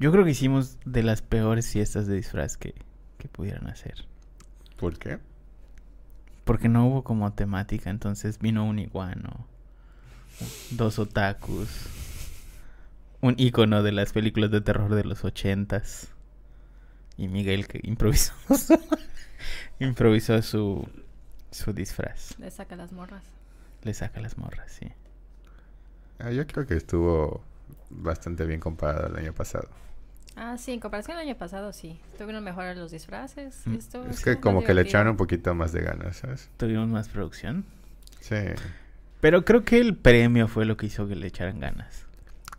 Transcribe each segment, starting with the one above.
Yo creo que hicimos de las peores fiestas de disfraz que, que pudieran hacer. ¿Por qué? Porque no hubo como temática, entonces vino un iguano, dos otakus, un icono de las películas de terror de los ochentas y Miguel que improvisó su, improvisó su, su disfraz. Le saca las morras. Le saca las morras, sí. Ah, yo creo que estuvo bastante bien comparado al año pasado. Ah, sí, en comparación al año pasado, sí. Estuvieron mejor los disfraces. Mm. estuvo- Es que como que le echaron un poquito más de ganas, ¿sabes? Tuvimos más producción. Sí. Pero creo que el premio fue lo que hizo que le echaran ganas.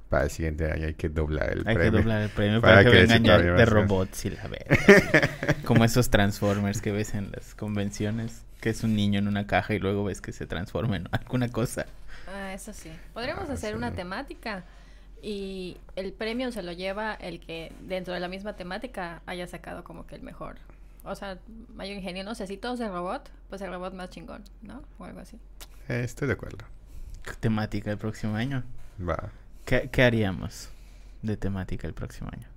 Para el siguiente año hay que doblar el Hay premio. que doblar el premio Para para, que, que vengan ya de robots y la verga. Como esos Transformers que ves en las convenciones, que es un niño en una caja y luego ves que se transforma en alguna cosa. Ah, eso sí. Podríamos Ah, hacer sí. una temática y el premio se lo lleva el que dentro de la misma temática haya sacado como que el mejor. O sea, mayor ingenio, no sé, si todos de robot, pues el robot más chingón, ¿no? O algo así. Eh, estoy de acuerdo. Temática el próximo año. Va. ¿Qué, qué haríamos de temática el próximo año?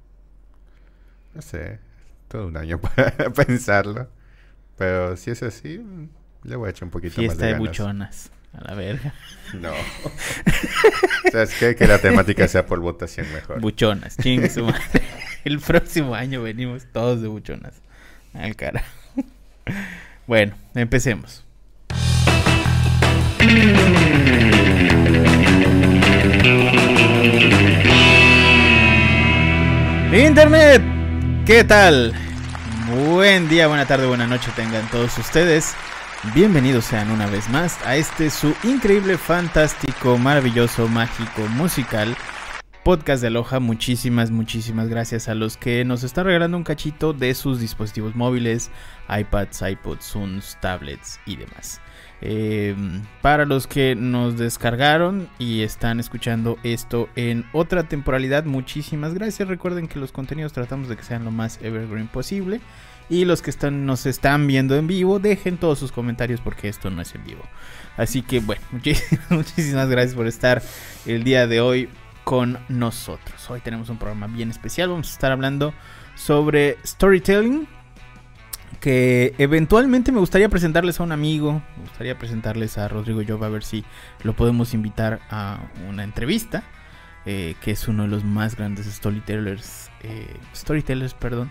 No sé. Todo un año para pensarlo. Pero si es así, le voy a echar un poquito más Fiesta de de ganas. buchonas. A la verga. No. ¿Sabes qué? Que la temática sea por votación mejor. Buchonas, ching su madre. El próximo año venimos todos de buchonas. Al cara. Bueno, empecemos. Internet, ¿qué tal? Buen día, buena tarde, buena noche tengan todos ustedes. Bienvenidos sean una vez más a este su increíble, fantástico, maravilloso, mágico, musical podcast de Aloha. Muchísimas, muchísimas gracias a los que nos están regalando un cachito de sus dispositivos móviles, iPads, iPods, Zooms, tablets y demás. Eh, para los que nos descargaron y están escuchando esto en otra temporalidad, muchísimas gracias. Recuerden que los contenidos tratamos de que sean lo más evergreen posible. Y los que están, nos están viendo en vivo, dejen todos sus comentarios porque esto no es en vivo. Así que bueno, muchísimas, gracias por estar el día de hoy con nosotros. Hoy tenemos un programa bien especial. Vamos a estar hablando sobre storytelling. Que eventualmente me gustaría presentarles a un amigo. Me gustaría presentarles a Rodrigo Job a ver si lo podemos invitar a una entrevista. eh, que es uno de los más grandes storytellers. eh, storytellers, perdón.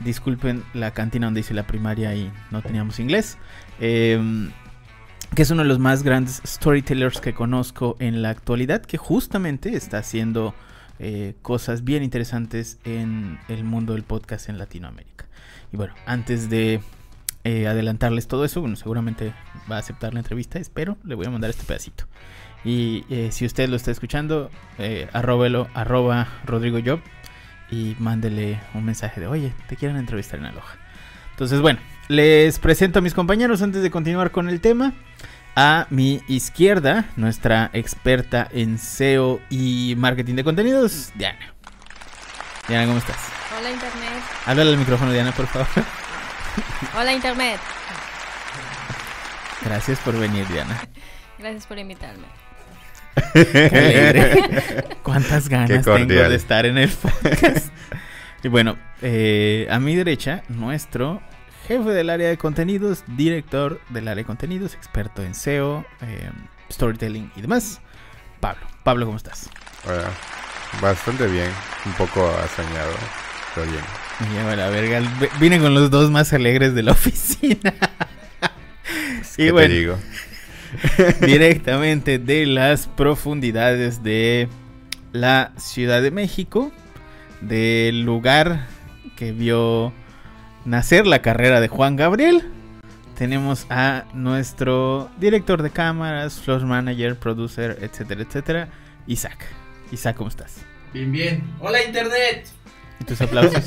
Disculpen la cantina donde hice la primaria y no teníamos inglés. Eh, que es uno de los más grandes storytellers que conozco en la actualidad, que justamente está haciendo eh, cosas bien interesantes en el mundo del podcast en Latinoamérica. Y bueno, antes de eh, adelantarles todo eso, bueno, seguramente va a aceptar la entrevista, espero, le voy a mandar este pedacito. Y eh, si usted lo está escuchando, arróbelo, arroba Rodrigo Job y mándele un mensaje de, oye, te quieren entrevistar en Aloha. Entonces, bueno, les presento a mis compañeros antes de continuar con el tema. A mi izquierda, nuestra experta en SEO y marketing de contenidos, Diana. Diana, ¿cómo estás? Hola Internet. Háblale al micrófono, Diana, por favor. Hola Internet. Gracias por venir, Diana. Gracias por invitarme. Qué alegre. Cuántas ganas tengo de estar en el podcast. y bueno, eh, a mi derecha, nuestro jefe del área de contenidos, director del área de contenidos, experto en SEO, eh, storytelling y demás, Pablo. Pablo, ¿cómo estás? Bueno, bastante bien. Un poco asañado, pero bien. Me lleva la verga. Vine con los dos más alegres de la oficina. y ¿Qué bueno, te digo? directamente de las profundidades de la Ciudad de México, del lugar que vio nacer la carrera de Juan Gabriel. Tenemos a nuestro director de cámaras, floor manager, producer, etcétera, etcétera, Isaac. Isaac, ¿cómo estás? Bien, bien. Hola Internet. ¿Y tus aplausos?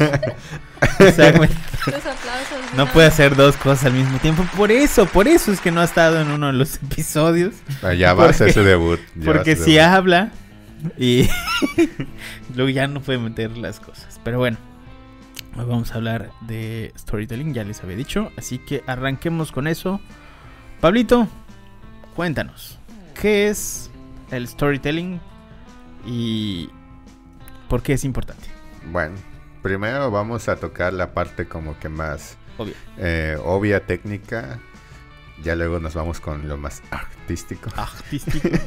Isaac, me- Los aplausos. no puede hacer dos cosas al mismo tiempo. Por eso, por eso es que no ha estado en uno de los episodios. Ah, ya va a ser su debut. Porque si debut. habla y luego ya no puede meter las cosas. Pero bueno, hoy vamos a hablar de storytelling, ya les había dicho. Así que arranquemos con eso. Pablito, cuéntanos, ¿qué es el storytelling y por qué es importante? Bueno, primero vamos a tocar la parte como que más eh, obvia, técnica. Ya luego nos vamos con lo más artístico. Artístico.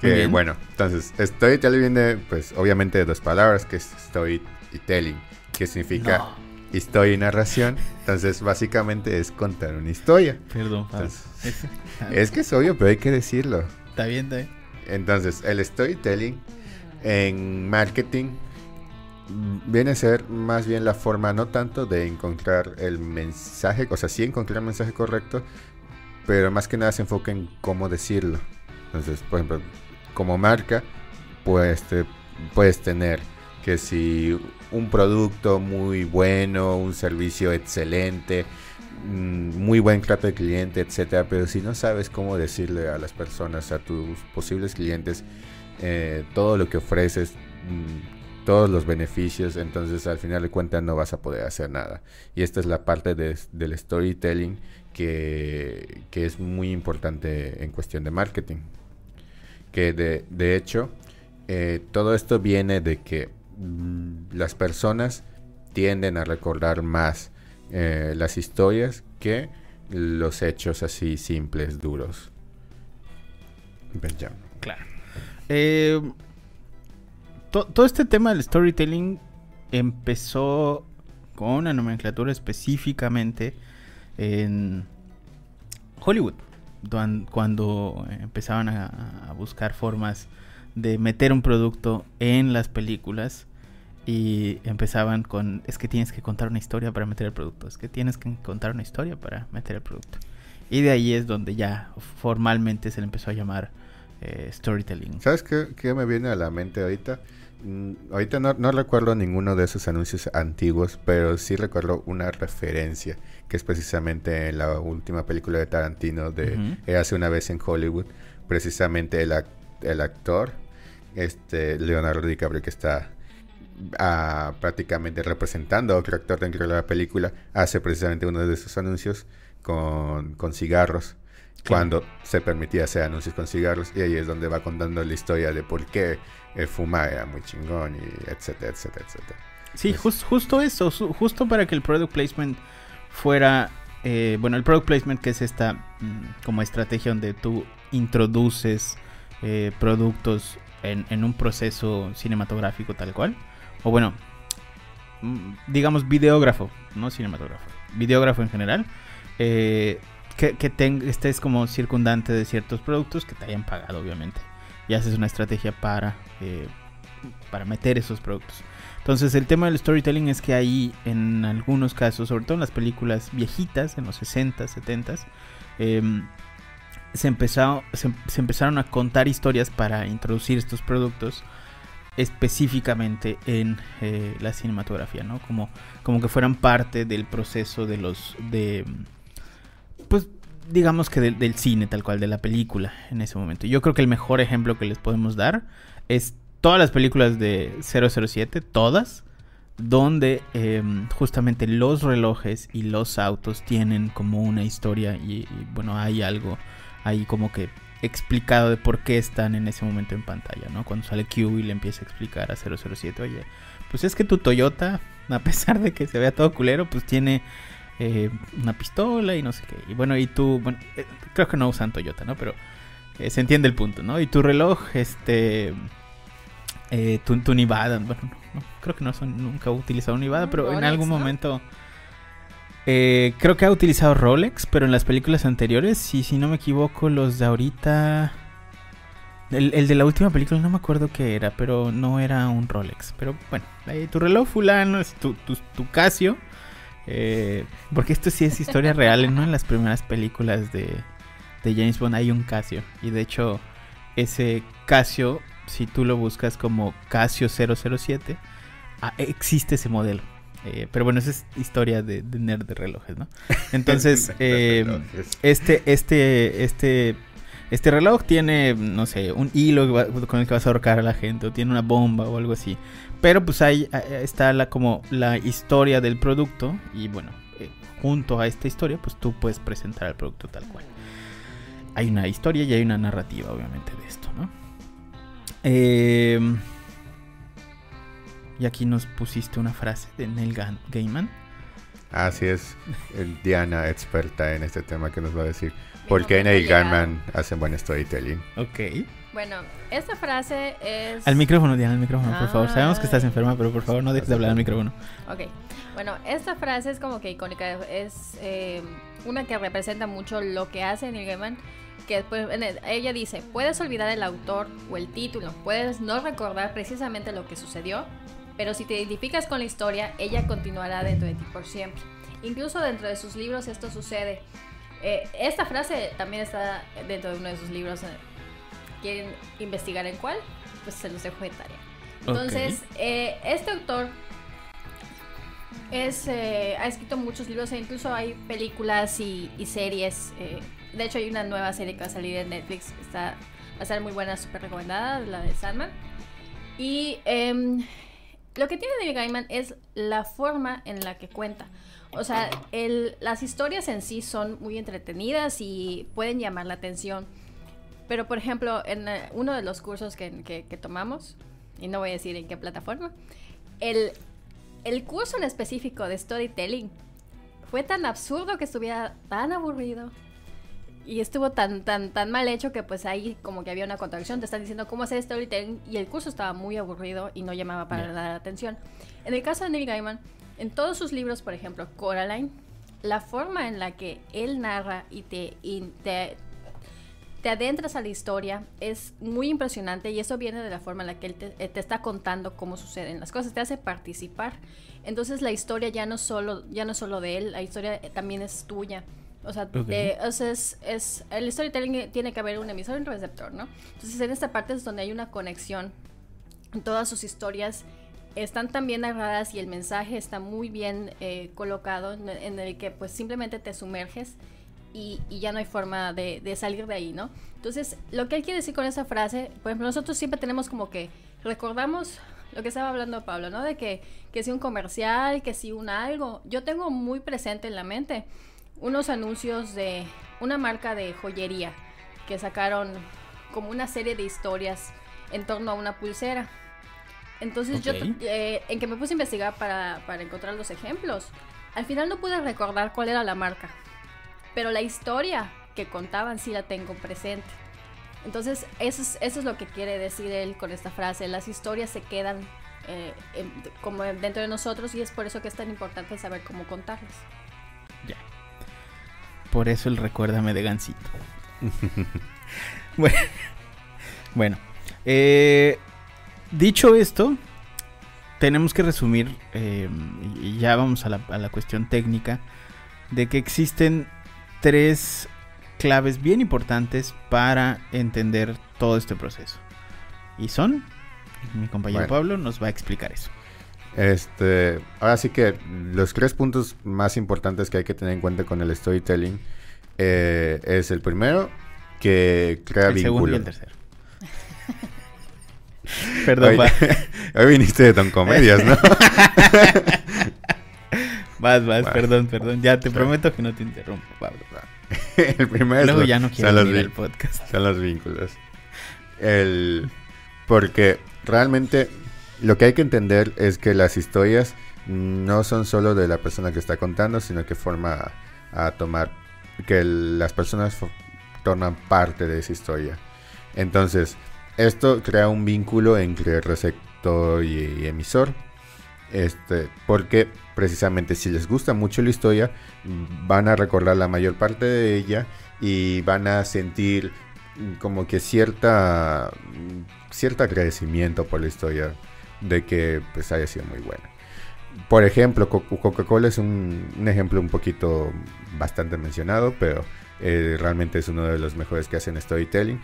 Que, bueno, entonces, storytelling viene, pues, obviamente de dos palabras, que es story y telling, que significa No. historia y narración. Entonces, básicamente es contar una historia. Perdón, Fabio. Entonces, Es- es que es obvio, pero hay que decirlo. Está bien, está bien. Entonces, el storytelling en marketing viene a ser más bien la forma no tanto de encontrar el mensaje, o sea, sí encontrar el mensaje correcto, pero más que nada se enfoca en cómo decirlo. Entonces, por ejemplo, como marca, pues te- puedes tener que si un producto muy bueno, un servicio excelente, mm, muy buen trato de cliente, etcétera, pero si no sabes cómo decirle a las personas, a tus posibles clientes, eh, todo lo que ofreces, mm, todos los beneficios, entonces al final de cuentas no vas a poder hacer nada. Y esta es la parte de- del storytelling que, que es muy importante en cuestión de marketing. Que de, de hecho, eh, todo esto viene de que mm, las personas tienden a recordar más eh, las historias que los hechos así simples, duros. Benjamin. Claro. Eh, to- todo este tema del storytelling empezó con una nomenclatura específicamente en Hollywood, cuando empezaban a, a buscar formas de meter un producto en las películas y empezaban con es que tienes que contar una historia para meter el producto, es que tienes que contar una historia para meter el producto. Y de ahí es donde ya formalmente se le empezó a llamar eh, storytelling. ¿Sabes qué, qué me viene a la mente ahorita? Mm, ahorita no, no recuerdo ninguno de esos anuncios antiguos, pero sí recuerdo una referencia, que es precisamente en la última película de Tarantino de. Érase una vez en Hollywood. Precisamente el, ac- el actor, este Leonardo DiCaprio, que está ah, prácticamente representando a otro actor dentro de la película, hace precisamente uno de esos anuncios con, con cigarros. Claro. Cuando se permitía hacer anuncios con cigarros, y ahí es donde va contando la historia de por qué eh, era muy chingón, y etcétera, etcétera, etcétera. Sí, justo eso, justo para que el product placement fuera, eh, bueno, el product placement que es esta mm, como estrategia donde tú introduces eh, productos en, en un proceso cinematográfico tal cual, o bueno, mm, digamos videógrafo, no cinematógrafo, videógrafo en general, eh, que, que estés como circundante de ciertos productos que te hayan pagado, obviamente, y haces una estrategia para, eh, para meter esos productos. Entonces el tema del storytelling es que ahí en algunos casos, sobre todo en las películas viejitas, en los 60, 70, em, se, empezó, se empezaron a contar historias para introducir estos productos específicamente en eh, la cinematografía, ¿no? Como, como que fueran parte del proceso de los... de Pues digamos que del, del cine tal cual, de la película en ese momento. Yo creo que el mejor ejemplo que les podemos dar es todas las películas de 007, todas, donde eh, justamente los relojes y los autos tienen como una historia y, y, bueno, hay algo ahí como que explicado de por qué están en ese momento en pantalla, ¿no? Cuando sale Q y le empieza a explicar a 007, oye, pues es que tu Toyota, a pesar de que se vea todo culero, pues tiene eh, una pistola y no sé qué. Y bueno, y tú, bueno, eh, creo que no usan Toyota, ¿no? Pero eh, se entiende el punto, ¿no? Y tu reloj, este... Eh, tu, tu Nevada, bueno, no, no, creo que no son, nunca he utilizado un Nevada, pero en algún ¿no? momento creo que ha utilizado Rolex, pero en las películas anteriores, y si no me equivoco, los de ahorita, el, el de la última película no me acuerdo qué era, pero no era un Rolex, pero bueno, tu reloj fulano, es tu, tu, tu Casio, eh, porque esto sí es historia real, ¿no? En las primeras películas de, de James Bond hay un Casio, y de hecho ese Casio si tú lo buscas como Casio 007, ah, existe ese modelo. Eh, pero bueno, esa es historia de, de nerd de relojes, ¿no? Entonces, eh, Relojes. este, este, este, este reloj tiene, no sé, un hilo con el que vas a ahorcar a la gente, o tiene una bomba o algo así. Pero pues ahí está la, como la historia del producto, y bueno, eh, junto a esta historia, pues tú puedes presentar el producto tal cual. Hay una historia y hay una narrativa, obviamente, de esto, ¿no? Eh, Y aquí nos pusiste una frase de Neil Ga- Gaiman. Así es, el Diana, experta en este tema, que nos va a decir por qué Neil. Gaiman hace buen storytelling. Ok. Bueno, esta frase es... Al micrófono, Diana, al micrófono, por favor. Sabemos que estás Ay. enferma, pero por favor no dejes de hablar al micrófono. Ok, bueno, esta frase es como que icónica, es eh, una que representa mucho lo que hace Neil Gaiman, que el- ella dice, puedes olvidar el autor o el título, puedes no recordar precisamente lo que sucedió, pero si te identificas con la historia, ella continuará dentro de ti por siempre. Incluso dentro de sus libros esto sucede. Eh, esta frase también está dentro de uno de sus libros. ¿Quieren investigar en cuál? Pues se los dejo de tarea. Entonces, eh, este autor es, eh, ha escrito muchos libros e incluso hay películas y, y series. eh, de hecho, hay una nueva serie que va a salir en Netflix. Está, va a ser muy buena, súper recomendada, la de Sandman. Y em, lo que tiene Neil Gaiman es la forma en la que cuenta. O sea, el- las historias en sí son muy entretenidas y pueden llamar la atención. Pero, por ejemplo, en eh, uno de los cursos que, que- que tomamos, y no voy a decir en qué plataforma, el, el curso en específico de storytelling fue tan absurdo que estuviera tan aburrido y estuvo tan tan tan mal hecho que pues ahí como que había una contradicción. Te están diciendo cómo hacer storytelling y el curso estaba muy aburrido y no llamaba para la atención. En el caso de Neil Gaiman en todos sus libros por ejemplo Coraline la forma en la que él narra y te y te te adentras a la historia, es muy impresionante y eso viene de la forma en la que él te, eh, te está contando cómo suceden las cosas, te hace participar. Entonces la historia ya no solo, ya no es solo de él, la historia eh, también es tuya. O sea, Ok. te- o sea, es, es- el storytelling eh, tiene que haber un emisor y un receptor, ¿no? Entonces en esta parte es donde hay una conexión. Todas sus historias están tan bien narradas y el mensaje está muy bien eh, colocado en, en el que pues simplemente te sumerges y, y ya no hay forma de, de salir de ahí, ¿no? Entonces, lo que él quiere decir con esa frase, por ejemplo, nosotros siempre tenemos como que recordamos lo que estaba hablando Pablo, ¿no? De que, que si un comercial, que si un algo. Yo tengo muy presente en la mente unos anuncios de una marca de joyería que sacaron como una serie de historias en torno a una pulsera. Entonces yo, Ok. eh, en que me puse a investigar para, para encontrar los ejemplos, al final no pude recordar cuál era la marca, pero la historia que contaban sí la tengo presente. Entonces eso es, eso es lo que quiere decir él con esta frase, las historias se quedan eh, como dentro de nosotros y es por eso que es tan importante saber cómo contarlas. Por eso el recuérdame de Gansito. bueno, bueno, eh, dicho esto, tenemos que resumir, eh, y ya vamos a la, a la cuestión técnica, de que existen tres claves bien importantes para entender todo este proceso. Y son, mi compañero Bueno. Pablo nos va a explicar eso. Este, ahora sí que los tres puntos más importantes que hay que tener en cuenta con el storytelling eh, es el primero, que crea el segundo y vínculo. el tercero. Perdón, Hoy, hoy viniste de Don Comedias, ¿no? Vas, vas, Va. perdón, perdón. Ya te prometo que no te interrumpo, Pablo. el primero Luego ya no quiero venir al podcast. Son los vínculos. El, porque realmente lo que hay que entender es que las historias no son solo de la persona que está contando, sino que forma a, a tomar, que el- las personas toman parte de esa historia. Entonces, esto crea un vínculo entre receptor y, y emisor. Este, porque precisamente si les gusta mucho la historia, van a recordar la mayor parte de ella y van a sentir como que cierta cierto agradecimiento por la historia de que pues haya sido muy buena. Por ejemplo, Co- Coca-Cola es un, un ejemplo un poquito bastante mencionado, pero eh, realmente es uno de los mejores que hacen storytelling.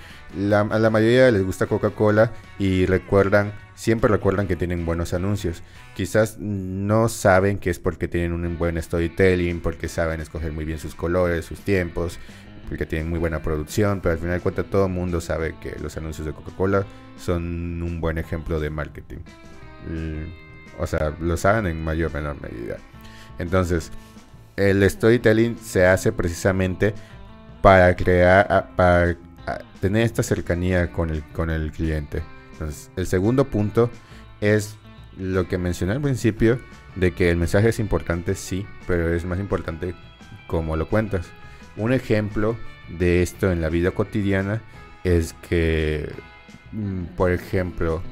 A la mayoría les gusta Coca-Cola y recuerdan, siempre recuerdan que tienen buenos anuncios. Quizás no saben que es porque tienen un buen storytelling, porque saben escoger muy bien sus colores, sus tiempos, porque tienen muy buena producción, pero al final de cuentas todo el mundo sabe que los anuncios de Coca-Cola son un buen ejemplo de marketing. Y, o sea, lo saben en mayor o menor medida. Entonces, el storytelling se hace precisamente para crear, para tener esta cercanía con el, con el cliente. Entonces, el segundo punto es lo que mencioné al principio, de que el mensaje es importante, sí, pero es más importante cómo lo cuentas. Un ejemplo de esto en la vida cotidiana es que, mm, por ejemplo,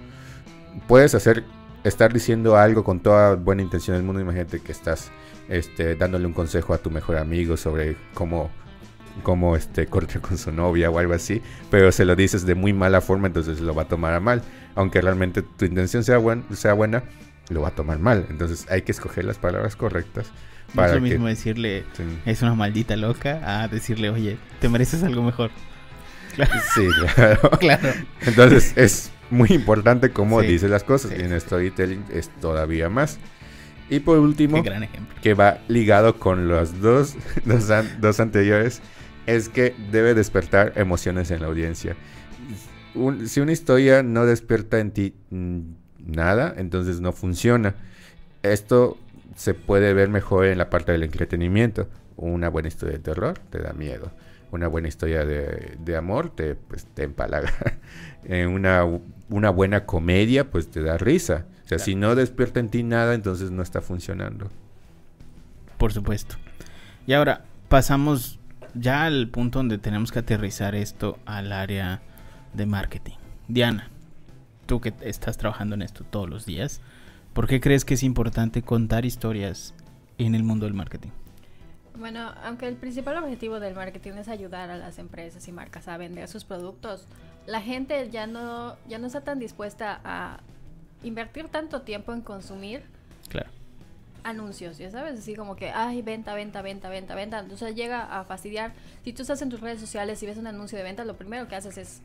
puedes hacer, estar diciendo algo con toda buena intención del mundo. Imagínate que estás este, dándole un consejo a tu mejor amigo sobre cómo, cómo este, cortar con su novia o algo así, pero se lo dices de muy mala forma, entonces lo va a tomar a mal. Aunque realmente tu intención sea, buen, sea buena, lo va a tomar mal. Entonces hay que escoger las palabras correctas. Para es lo mismo decirle, es una maldita loca, a decirle, oye, te mereces algo mejor. Sí, claro. claro. Entonces es muy importante cómo dices las cosas. y en storytelling es todavía más. Y por último, que va ligado con los dos, dos, anteriores, es que debe despertar emociones en la audiencia. si una historia no despierta en ti mm, nada, entonces no funciona. Esto se puede ver mejor en la parte del entretenimiento. Una buena historia de terror te da miedo. Una buena historia de, amor te, pues, te empalaga. en una, una buena comedia pues te da risa. O sea, si no despierta en ti nada, entonces no está funcionando. Por supuesto. Y ahora pasamos ya al punto donde tenemos que aterrizar esto al área de marketing. Diana, tú que estás trabajando en esto todos los días, ¿por qué crees que es importante contar historias en el mundo del marketing? Bueno, aunque el principal objetivo del marketing es ayudar a las empresas y marcas a vender sus productos, la gente ya no, ya no está tan dispuesta a invertir tanto tiempo en consumir. Anuncios, ya sabes, así como que, ay, venta, venta, venta, venta, venta. Entonces llega a fastidiar. Si tú estás en tus redes sociales y ves un anuncio de venta, lo primero que haces es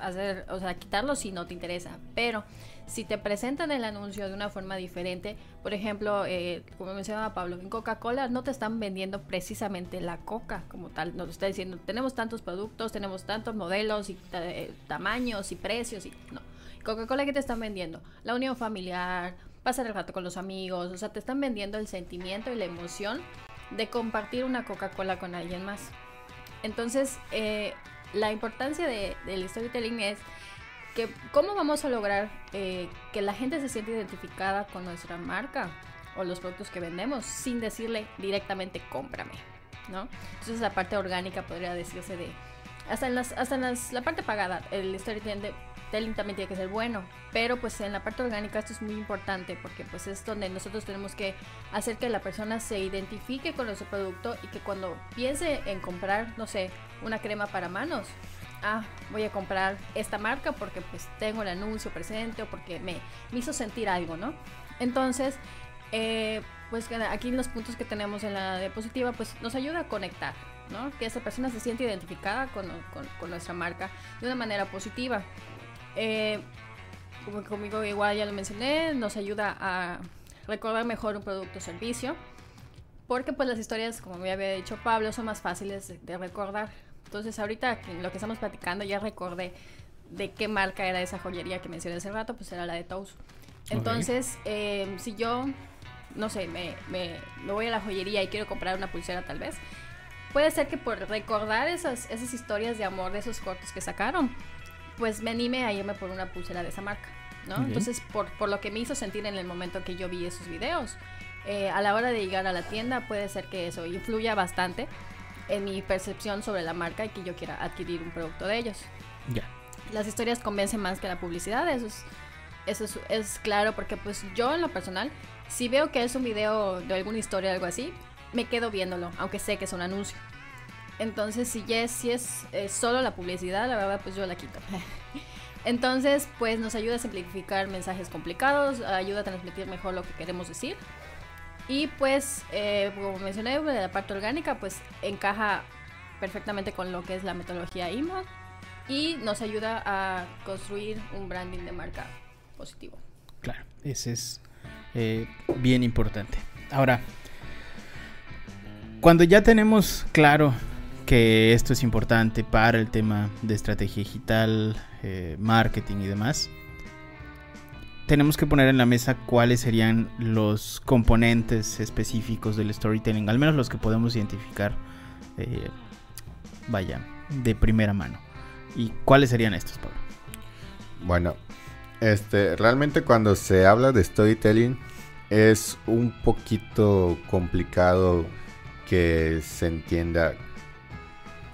hacer, o sea, quitarlo si no te interesa. Pero si te presentan el anuncio de una forma diferente, por ejemplo, eh, como mencionaba Pablo, en Coca-Cola no te están vendiendo precisamente la coca como tal, nos está diciendo, tenemos tantos productos, tenemos tantos modelos y eh, tamaños y precios y no. Coca-Cola que te están vendiendo, la unión familiar, pasar el rato con los amigos, o sea, te están vendiendo el sentimiento y la emoción de compartir una Coca-Cola con alguien más. Entonces, eh, la importancia de, del storytelling es que cómo vamos a lograr eh, que la gente se sienta identificada con nuestra marca o los productos que vendemos sin decirle directamente cómprame, ¿no? Entonces la parte orgánica podría decirse de hasta en las hasta las, la parte pagada el storytelling también tiene que ser bueno, pero pues en la parte orgánica esto es muy importante porque pues es donde nosotros tenemos que hacer que la persona se identifique con nuestro producto y que cuando piense en comprar, no sé, una crema para manos, ah, voy a comprar esta marca porque pues tengo el anuncio presente o porque me, hizo sentir algo, ¿no? Entonces, eh, pues aquí los puntos que tenemos en la diapositiva, pues nos ayuda a conectar, ¿no? Que esa persona se siente identificada con, nuestra marca de una manera positiva. Eh, como conmigo igual ya lo mencioné, nos ayuda a recordar mejor un producto o servicio. Porque pues las historias, como me había dicho Pablo, son más fáciles de recordar. Entonces ahorita lo que estamos platicando ya recordé de qué marca era esa joyería que mencioné hace rato, pues era la de Tous. Entonces, eh, si yo, no sé, me, me, voy a la joyería y quiero comprar una pulsera tal vez, puede ser que por recordar esas, esas historias de amor de esos cortos que sacaron, pues me anime a irme por una pulsera de esa marca, ¿no? Entonces, por, por lo que me hizo sentir en el momento que yo vi esos videos, eh, a la hora de llegar a la tienda puede ser que eso influya bastante en mi percepción sobre la marca y que yo quiera adquirir un producto de ellos. Ya. Las historias convencen más que la publicidad, eso es, eso es, claro, porque pues yo en lo personal, si veo que es un video de alguna historia o algo así, me quedo viéndolo, aunque sé que es un anuncio. Entonces, si ya es, es solo la publicidad, la verdad, pues yo la quito. Entonces, pues nos ayuda a simplificar mensajes complicados, ayuda a transmitir mejor lo que queremos decir y pues, eh, como mencioné, la parte orgánica, pues encaja perfectamente con lo que es la metodología IMA y nos ayuda a construir un branding de marca positivo. Claro, ese es eh, bien importante. Ahora, cuando ya tenemos claro que esto es importante para el tema de estrategia digital, eh, marketing y demás, tenemos que poner en la mesa cuáles serían los componentes específicos del storytelling, al menos los que podemos identificar, eh, vaya, de primera mano. ¿Y cuáles serían estos, Pablo? Bueno, Este, realmente cuando se habla de storytelling es un poquito complicado que se entienda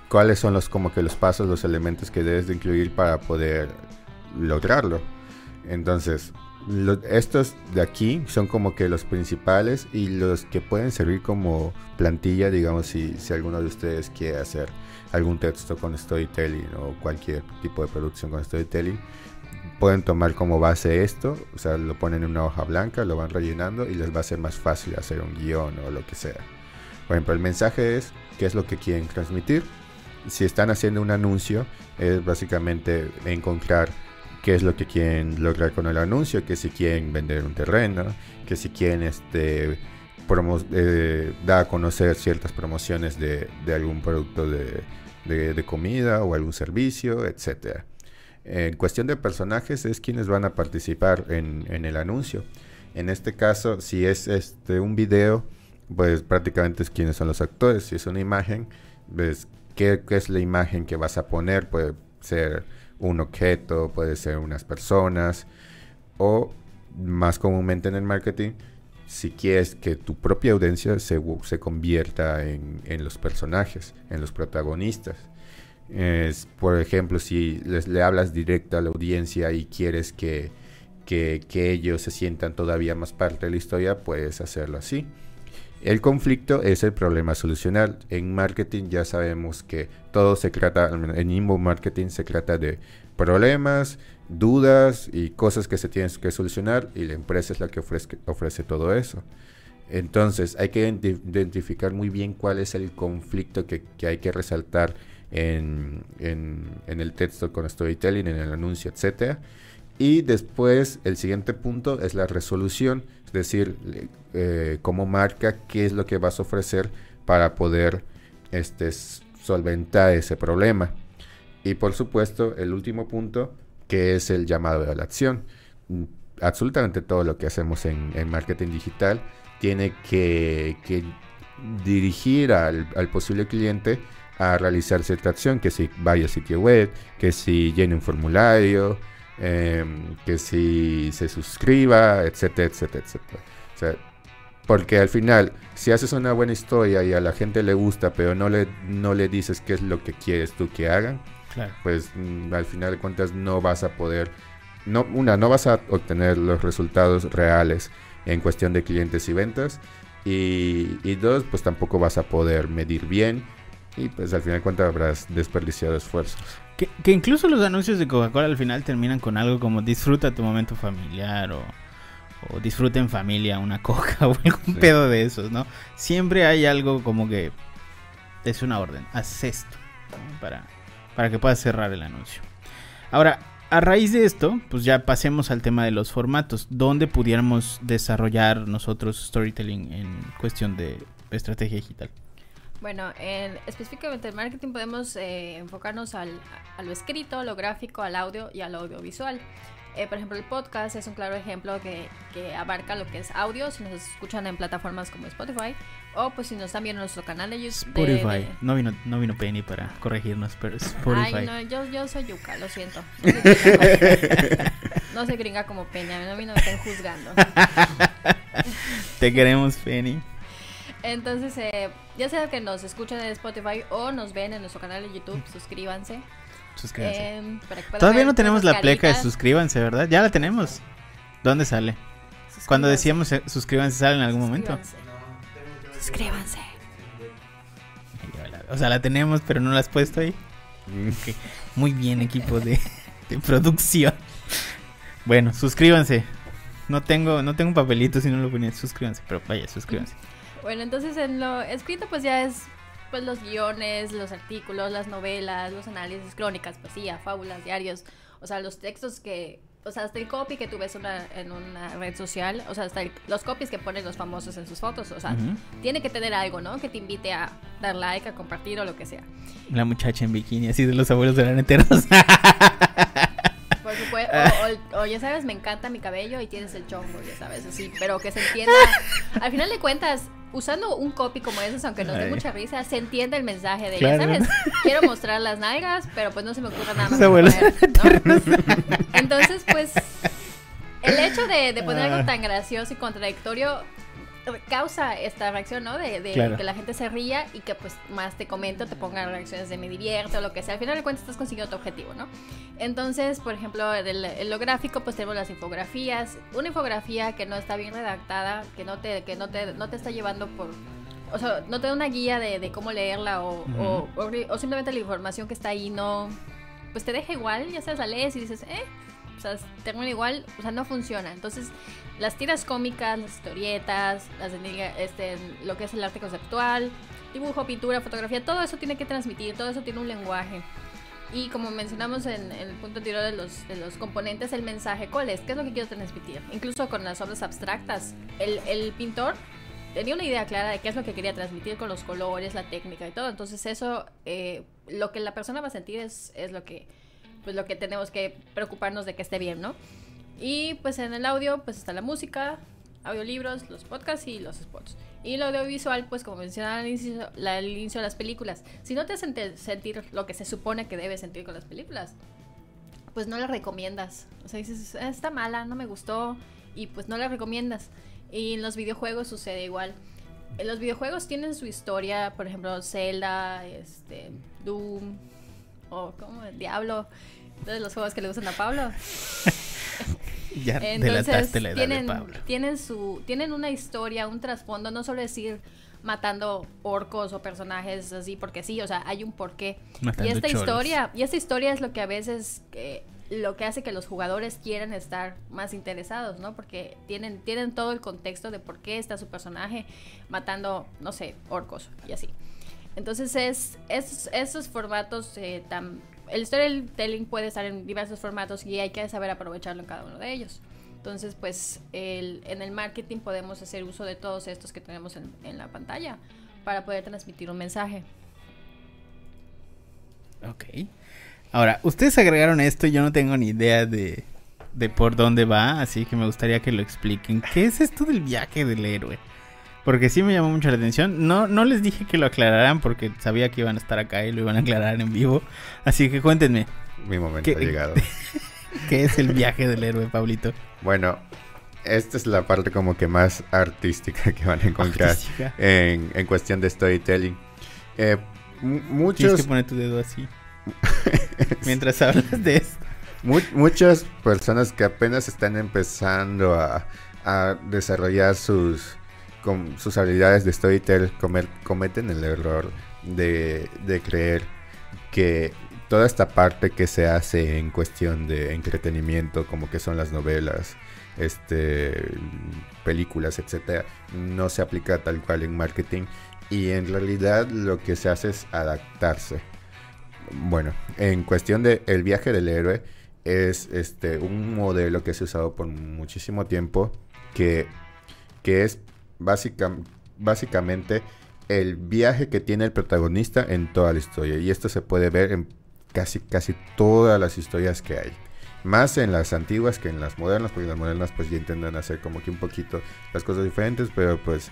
cuáles son los como que los pasos, los elementos que debes de incluir para poder lograrlo. Entonces, estos de aquí son como que los principales y los que pueden servir como plantilla, digamos, si, si alguno de ustedes quiere hacer algún texto con storytelling o cualquier tipo de producción con storytelling, pueden tomar como base esto, o sea, lo ponen en una hoja blanca, lo van rellenando y les va a ser más fácil hacer un guion o lo que sea. Por ejemplo, el mensaje es qué es lo que quieren transmitir. Si están haciendo un anuncio, es básicamente encontrar qué es lo que quieren lograr con el anuncio, que si quieren vender un terreno, que si quieren este, eh, dar a conocer ciertas promociones de, algún producto de, comida o algún servicio, etc. En cuestión de personajes es quienes van a participar en, el anuncio. En este caso, si es este, un video, pues prácticamente es quiénes son los actores. Si es una imagen, ves qué, es la imagen que vas a poner. Puede ser un objeto, puede ser unas personas o más comúnmente en el marketing, si quieres que tu propia audiencia se, se convierta en, en, los personajes, en los protagonistas. Es, por ejemplo, si les, le hablas directo a la audiencia y quieres que, que, que ellos se sientan todavía más parte de la historia, puedes hacerlo así. El conflicto es el problema a solucionar. En marketing ya sabemos que todo se trata, en inbound marketing se trata de problemas, dudas y cosas que se tienen que solucionar y la empresa es la que ofrece, todo eso. Entonces hay que identificar muy bien cuál es el conflicto que, hay que resaltar en, el texto con storytelling, en el anuncio, etc. Y después el siguiente punto es la resolución es decir, eh, cómo marca qué es lo que vas a ofrecer para poder este, solventar ese problema. Y por supuesto, el último punto, que es el llamado a la acción. Absolutamente todo lo que hacemos en, marketing digital tiene que, dirigir al, posible cliente a realizar cierta acción, que si vaya a sitio web, que si llene un formulario, Em, que si se suscriba, etcétera, etcétera, etcétera. porque al final, si haces una buena historia y a la gente le gusta, pero no le, no le dices qué es lo que quieres tú que hagan, pues mm, al final de cuentas no vas a poder, no, una, no vas a obtener los resultados reales en cuestión de clientes y ventas. Y, y dos, pues tampoco vas a poder medir bien y pues al final de cuentas habrás desperdiciado esfuerzos. Que, incluso los anuncios de Coca-Cola al final terminan con algo como disfruta tu momento familiar o, o disfruta en familia una coca o algún pedo de esos, ¿no? Siempre hay algo como que es una orden, haz esto para, para que puedas cerrar el anuncio. Ahora, a raíz de esto, pues ya pasemos al tema de los formatos, donde pudiéramos desarrollar nosotros storytelling en cuestión de estrategia digital. Bueno, en, específicamente en marketing podemos eh, enfocarnos al, a lo escrito, lo gráfico, al audio y al audiovisual. Eh, por ejemplo, el podcast es un claro ejemplo que, que, abarca lo que es audio, si nos escuchan en plataformas como Spotify, o pues si nos están viendo en nuestro canal de YouTube. Spotify, No, vino, no vino Penny para corregirnos, pero Spotify. Ay, no, yo, yo soy yuca, lo siento. No se gringa como Penny, a mí no me estén juzgando. Te queremos, Penny. Entonces, eh, ya sea que nos escuchen en Spotify o nos ven en nuestro canal de YouTube, suscríbanse. Suscríbanse. Em, Todavía no tenemos la pleca de suscríbanse, ¿verdad? Ya la tenemos. ¿Dónde sale? Cuando decíamos eh, suscríbanse, sale en algún momento. Suscríbanse. O sea, la tenemos, pero no la has puesto ahí. Muy bien, equipo de, de producción. Bueno, suscríbanse. No tengo, no tengo un papelito si no lo ponía. Suscríbanse, pero vaya, suscríbanse. Bueno, entonces en lo escrito pues ya es pues los guiones, los artículos, las novelas, los análisis, crónicas, poesía, fábulas, diarios, o sea, los textos que, o sea, hasta el copy que tú ves una, en una red social, o sea, hasta los copies que ponen los famosos en sus fotos, o sea, tiene que tener algo, ¿no? Que te invite a dar like, a compartir o lo que sea. La muchacha en bikini, así de los abuelos eran eternos. Por o, ya sabes, me encanta mi cabello y tienes el chongo, ya sabes, así, pero que se entienda. Al final de cuentas, usando un copy como ese, aunque no dé mucha risa, se entiende el mensaje de, ya sabes, quiero mostrar las nalgas, pero pues no se me ocurre nada más. Entonces, pues, el hecho de, de poner Ah. algo tan gracioso y contradictorio causa esta reacción, ¿no? De, de Claro. que la gente se ría y que pues más te comento, te pongan reacciones de me divierto o lo que sea. Al final de cuentas estás consiguiendo tu objetivo, ¿no? Entonces, por ejemplo, en, en lo gráfico pues tenemos las infografías. Una infografía que no está bien redactada, que no te, que no te, no te está llevando por... O sea, no te da una guía de, de cómo leerla o, o- o ri- o simplemente la información que está ahí no... Pues te deja igual, ya sabes, la lees y dices, eh, o sea, termina igual, o sea, no funciona. Entonces, las tiras cómicas, las historietas, las de este, lo que es el arte conceptual, dibujo, pintura, fotografía, todo eso tiene que transmitir, todo eso tiene un lenguaje. Y como mencionamos en, en el punto anterior de los, de los componentes, el mensaje, ¿cuál es? ¿Qué es lo que quiero transmitir? Incluso con las obras abstractas, el, el pintor tenía una idea clara de qué es lo que quería transmitir con los colores, la técnica y todo. Entonces eso, eh, lo que la persona va a sentir es, es lo que pues lo que tenemos que preocuparnos de que esté bien, ¿no? Y pues en el audio pues está la música, audiolibros, los podcasts y los spots. Y lo audiovisual, pues como mencionaba al inicio, la- inicio de las películas. Si no te hacen te- sentir lo que se supone que debes sentir con las películas, pues no la recomiendas. O sea, dices, "Ah, está mala, no me gustó, y pues no la recomiendas. Y en los videojuegos sucede igual. En los videojuegos tienen su historia, por ejemplo, Zelda, este, Doom, o como Diablo, todos los juegos que le gustan a Pablo. Ya Entonces, la edad tienen, de Pablo. tienen su tienen una historia, un trasfondo, no solo decir matando orcos o personajes así porque sí, o sea, hay un porqué. Matando y esta historia, y esta historia es lo que a veces eh, lo que hace que los jugadores quieran estar más interesados, ¿no? Porque tienen tienen todo el contexto de por qué está su personaje matando, no sé, orcos y así. Entonces es, es esos formatos eh, tan el storytelling puede estar en diversos formatos y hay que saber aprovecharlo en cada uno de ellos. Entonces, pues el- en el marketing podemos hacer uso de todos estos que tenemos en, en la pantalla para poder transmitir un mensaje. Ok. Ahora, ustedes agregaron esto y yo no tengo ni idea de, de por dónde va, así que me gustaría que lo expliquen. ¿Qué es esto del viaje del héroe? Porque sí me llamó mucho la atención. No, no les dije que lo aclararan porque sabía que iban a estar acá y lo iban a aclarar en vivo. Así que cuéntenme, Mi momento ¿Qué- ha llegado. ¿qué es el viaje del héroe, Pablito? Bueno, esta es la parte como que más artística que van a encontrar en, en cuestión de storytelling. Eh, mu- Tienes muchos, que poner tu dedo así. Mientras hablas de esto. mu- muchas personas que apenas están empezando a, a desarrollar sus, com- sus habilidades de storytelling comer- cometen el error de, creer que toda esta parte que se hace en cuestión de entretenimiento, como que son las novelas, este, películas, etcétera, no se aplica tal cual en marketing y en realidad lo que se hace es adaptarse. Bueno, en cuestión de el viaje del héroe es este un modelo que se ha usado por muchísimo tiempo que es básica- básicamente el viaje que tiene el protagonista en toda la historia. Y esto se puede ver en casi casi todas las historias que hay. Más en las antiguas que en las modernas porque las modernas pues ya intentan hacer como que un poquito las cosas diferentes pero pues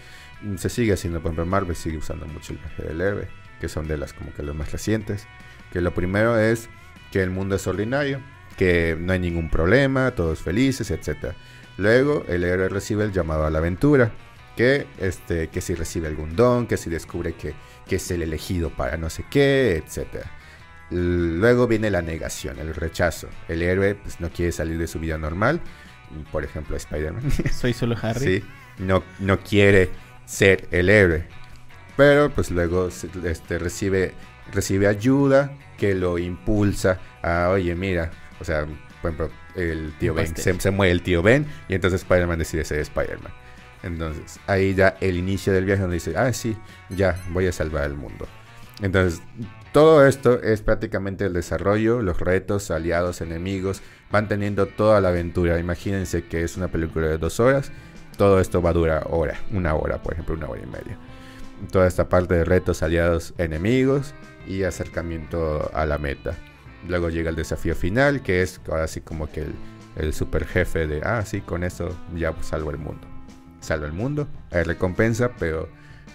se sigue haciendo. Por ejemplo Marvel sigue usando mucho el viaje del héroe que son de las como que las más recientes. Que lo primero es que el mundo es ordinario que no hay ningún problema todos felices etcétera. Luego el héroe recibe el llamado a la aventura que este que si recibe algún don que si descubre que, que es el elegido para no sé qué etcétera Luego viene la negación, el rechazo. El héroe pues, no quiere salir de su vida normal. Por ejemplo, Spider-Man. Soy solo Harry. Sí, no, no quiere ser el héroe. Pero pues luego este, recibe, recibe ayuda que lo impulsa a, oye, mira, o sea, por ejemplo, el tío Ben, se, se muere el tío Ben y entonces Spider-Man decide ser Spider-Man. Entonces, ahí ya el inicio del viaje donde dice, ah, sí, ya, voy a salvar el mundo. Entonces, todo esto es prácticamente el desarrollo, los retos, aliados, enemigos, van teniendo toda la aventura. Imagínense que es una película de dos horas, todo esto va a durar hora, una hora, por ejemplo, una hora y media. Toda esta parte de retos, aliados, enemigos y acercamiento a la meta. Luego llega el desafío final, que es ahora sí como que el, el super jefe de, ah, sí, con eso ya salvo el mundo. Salva el mundo, hay recompensa, pero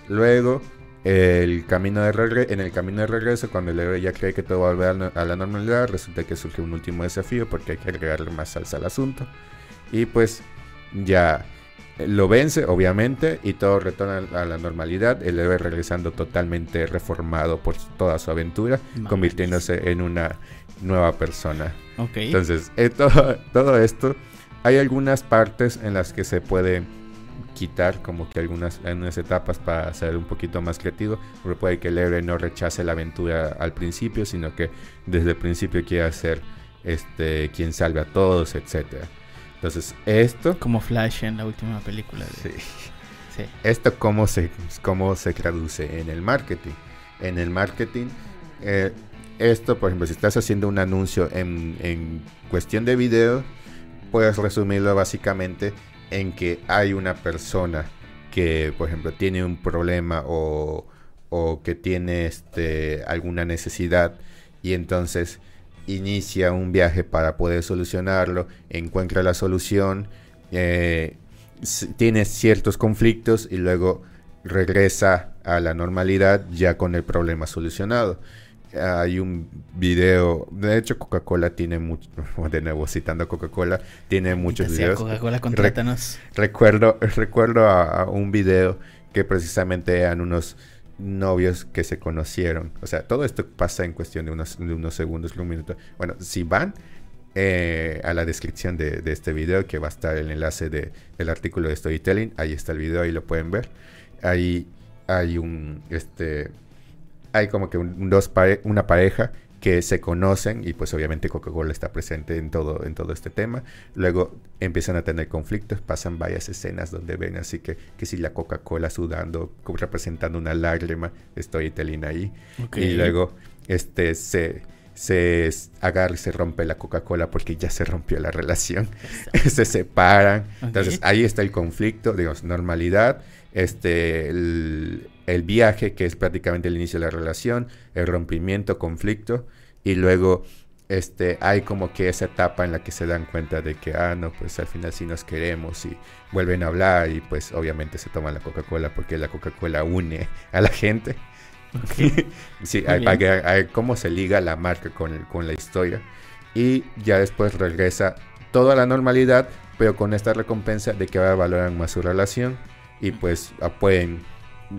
luego el camino de regre- en el camino de regreso, cuando el héroe ya cree que todo va a volver a la- normalidad, resulta que surge un último desafío porque hay que agregarle más salsa al asunto. y pues ya lo vence, obviamente, y todo retorna a la normalidad. El héroe regresando totalmente reformado por toda su aventura, convirtiéndose en una nueva persona. Entonces, eh, todo, todo esto, hay algunas partes en las que se puede quitar como que algunas, algunas etapas para ser un poquito más creativo, porque puede que el héroe no rechace la aventura al principio, sino que desde el principio quiera ser este quien salve a todos, etcétera. Entonces, esto Como Flash en la última película. De... Sí. Sí. ¿Esto cómo se, cómo se traduce en el marketing? En el marketing, eh, esto, por ejemplo, si estás haciendo un anuncio en, en cuestión de video, puedes resumirlo básicamente en que hay una persona que, por ejemplo, tiene un problema o, o que tiene este, alguna necesidad y entonces inicia un viaje para poder solucionarlo, encuentra la solución, eh, tiene ciertos conflictos y luego regresa a la normalidad ya con el problema solucionado. Hay un video, de hecho Coca-Cola tiene mucho, de nuevo citando a Coca-Cola, tiene muchos videos. Coca-Cola, contrátanos. Recuerdo, recuerdo a, a un video que precisamente eran unos novios que se conocieron. O sea, todo esto pasa en cuestión de unos, de unos segundos, un minuto. Bueno, si van eh, a la descripción de, de este video, que va a estar el enlace de, del artículo de Storytelling, ahí está el video, ahí lo pueden ver. Ahí hay un, este, hay como que un- dos pare- una pareja que se conocen y pues obviamente Coca-Cola está presente en todo, en todo este tema. Luego empiezan a tener conflictos, pasan varias escenas donde ven así que, que si la Coca-Cola sudando, representando una lágrima, storytelling ahí. Ok. Y luego este se, se agarra y se rompe la Coca-Cola porque ya se rompió la relación. se separan. Entonces ahí está el conflicto, digamos, normalidad, este, el, el viaje, que es prácticamente el inicio de la relación, el rompimiento, conflicto, y luego este, hay como que esa etapa en la que se dan cuenta de que, ah, no, pues al final sí nos queremos y vuelven a hablar y pues obviamente se toman la Coca-Cola porque la Coca-Cola une a la gente. Sí, hay, hay- hay cómo se liga la marca con, con la historia. Y ya después regresa toda la normalidad, pero con esta recompensa de que ahora valoran más su relación y pues ah, pueden.